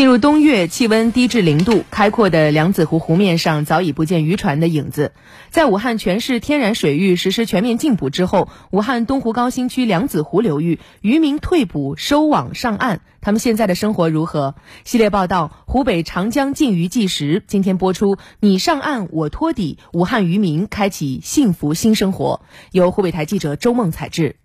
进入冬月，气温低至零度，开阔的梁子湖湖面上早已不见渔船的影子。在武汉全市天然水域实施全面禁捕之后，武汉东湖高新区梁子湖流域渔民退捕收网上岸，他们现在的生活如何？系列报道《湖北长江禁渔纪实》今天播出。你上岸，我托底，武汉渔民开启幸福新生活。由湖北台记者周梦采制。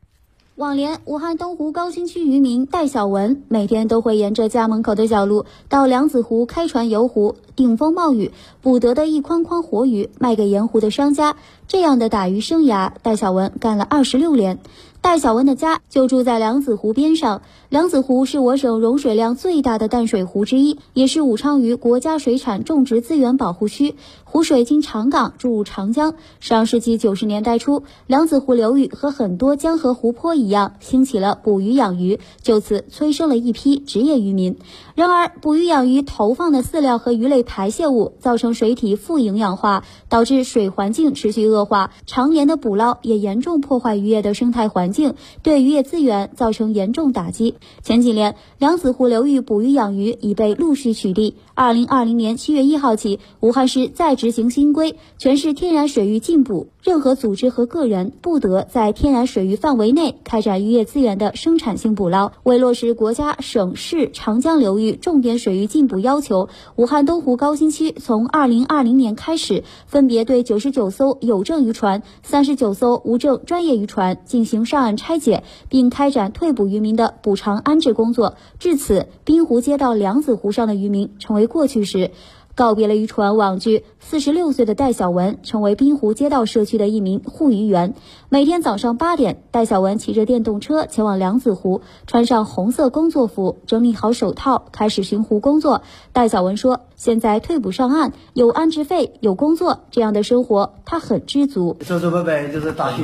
往年，武汉东湖高新区渔民戴小文每天都会沿着家门口的小路到梁子湖开船游湖，顶风冒雨捕得的一筐筐活鱼卖给沿湖的商家。这样的打鱼生涯，戴小文干了二十六年。戴小文的家就住在梁子湖边上。梁子湖是我省容水量最大的淡水湖之一，也是武昌鱼国家水产种植资源保护区。湖水经长港注入长江。上世纪九十年代初，梁子湖流域和很多江河湖泊一样，兴起了捕鱼养鱼，就此催生了一批职业渔民。然而，捕鱼养鱼投放的饲料和鱼类排泄物造成水体富营养化，导致水环境持续恶化。常年的捕捞也严重破坏渔业的生态环境。境对渔业资源造成严重打击。前几年，梁子湖流域捕鱼养鱼已被陆续取缔。二零二零年七月一号起，武汉市再执行新规，全市天然水域禁捕，任何组织和个人不得在天然水域范围内开展渔业资源的生产性捕捞。为落实国家、省市长江流域重点水域禁捕要求，武汉东湖高新区从二零二零年开始，分别对九十九艘有证渔船、三十九艘无证专业渔船进行上。案拆解并开展退捕渔民的补偿安置工作，至此，滨湖街道梁子湖上的渔民成为过去时。告别了渔船网具，四十六岁的戴小文成为滨湖街道社区的一名护渔员。每天早上八点，戴小文骑着电动车前往梁子湖，穿上红色工作服，整理好手套，开始巡湖工作。戴小文说：“现在退捕上岸，有安置费，有工作，这样的生活他很知足。走走摆摆就是打鱼。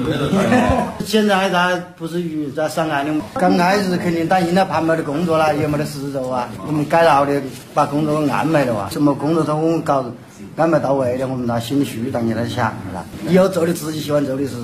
现在咱不是鱼在上岸的，刚开始肯定担心他盘没得工作了，也没得食肉啊。我们改造的，把工作安排了啊，什么工作？都我们搞安排到位的，我们那心里虚当然在想了。以后做的自己喜欢做的事。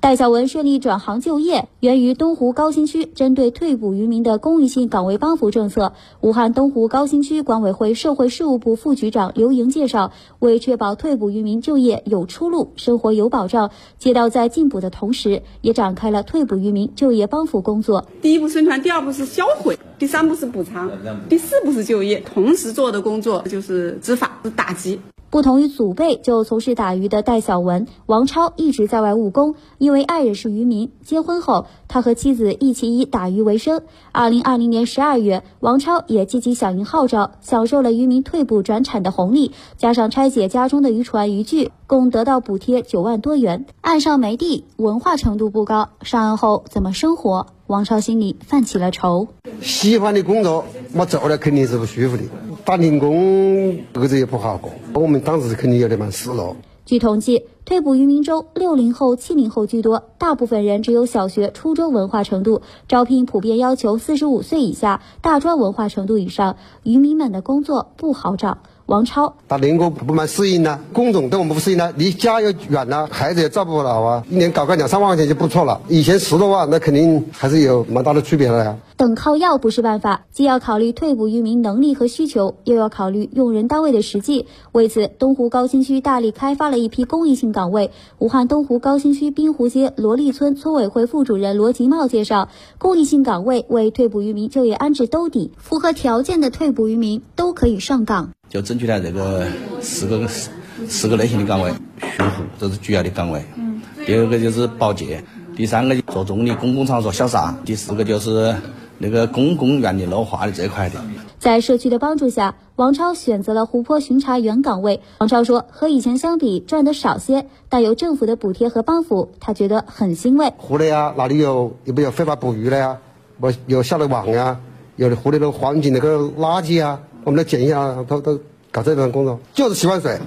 戴小文顺利转行就业，源于东湖高新区针对退捕渔民的公益性岗位帮扶政策。武汉东湖高新区管委会社会事务部副局长刘莹介绍，为确保退捕渔民就业有出路、生活有保障，街道在进捕的同时，也展开了退捕渔民就业帮扶工作。第一步宣传，第二步是销毁，第三步是补偿，第四步是就业。同时做的工作就是执法、打击。不同于祖辈就从事打鱼的戴小文，王超一直在外务工，因为爱人是渔民。结婚后，他和妻子一起以打鱼为生。二零二零年十二月，王超也积极响应号召，享受了渔民退捕转产的红利，加上拆解家中的渔船渔具，共得到补贴九万多元。岸上没地，文化程度不高，上岸后怎么生活？王超心里泛起了愁。喜欢的工作，我做了肯定是不舒服的。打零工，日子也不好过，我们当时肯定有点蛮失落。据统计，退捕渔民中，六零后、七零后居多，大部分人只有小学、初中文化程度，招聘普遍要求四十五岁以下、大专文化程度以上。渔民们的工作不好找。王超打零工不蛮适应呢，工种对我们不适应呢，离家又远了，孩子也照顾不了啊，一年搞个两三万块钱就不错了，以前十多万，那肯定还是有蛮大的区别的呀。等靠要不是办法，既要考虑退捕渔民能力和需求，又要考虑用人单位的实际。为此，东湖高新区大力开发了一批公益性岗位。武汉东湖高新区滨湖街罗立村村委会副主任罗吉茂介绍，公益性岗位为退捕渔民就业安置兜底，符合条件的退捕渔民都可以上岗。就争取了这个四个四四个类型的岗位，巡湖这是主要的岗位。嗯。第二个就是保洁，第三个做重的公共场所消杀，第四个就是那个公共园林绿化的这块的。在社区的帮助下，王超选择了湖泊巡查员岗位。王超说，和以前相比赚的少些，但有政府的补贴和帮扶，他觉得很欣慰。湖里啊，哪里有有没有非法捕鱼的呀？我有下的网呀，有的湖里的环境那个垃圾啊。我们来建议啊，都都搞这份工作，就是喜欢水，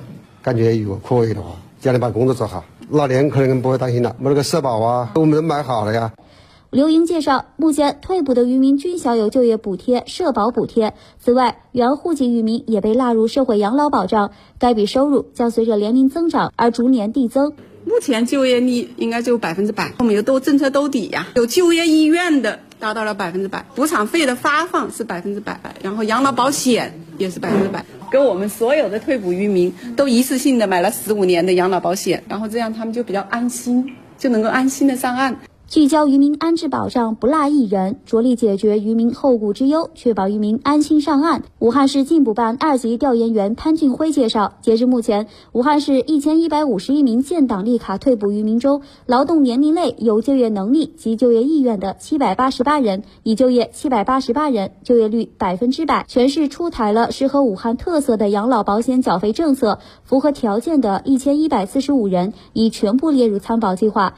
感觉如果可以的话，家里把工作做好，老年可能不会担心了，没那个社保啊，我们都买好了呀。刘莹介绍，目前退捕的渔民均享有就业补贴、社保补贴。此外，原户籍渔民也被纳入社会养老保障，该笔收入将随着年龄增长而逐年递增。目前就业率应该就百分之百，我们有多政策兜底呀，有就业意愿的。达到了百分之百，补偿费的发放是百分之百，然后养老保险也是百分之百，给我们所有的退捕渔民都一次性的买了十五年的养老保险，然后这样他们就比较安心，就能够安心的上岸。聚焦渔民安置保障，不落一人，着力解决渔民后顾之忧，确保渔民安心上岸。武汉市进补办二级调研员潘俊辉介绍，截至目前，武汉市一千一百五十一名建档立卡退捕渔民中，劳动年龄类有就业能力及就业意愿的七百八十八人，已就业七百八十八人，就业率百分之百。全市出台了适合武汉特色的养老保险缴费政策，符合条件的一千一百四十五人已全部列入参保计划。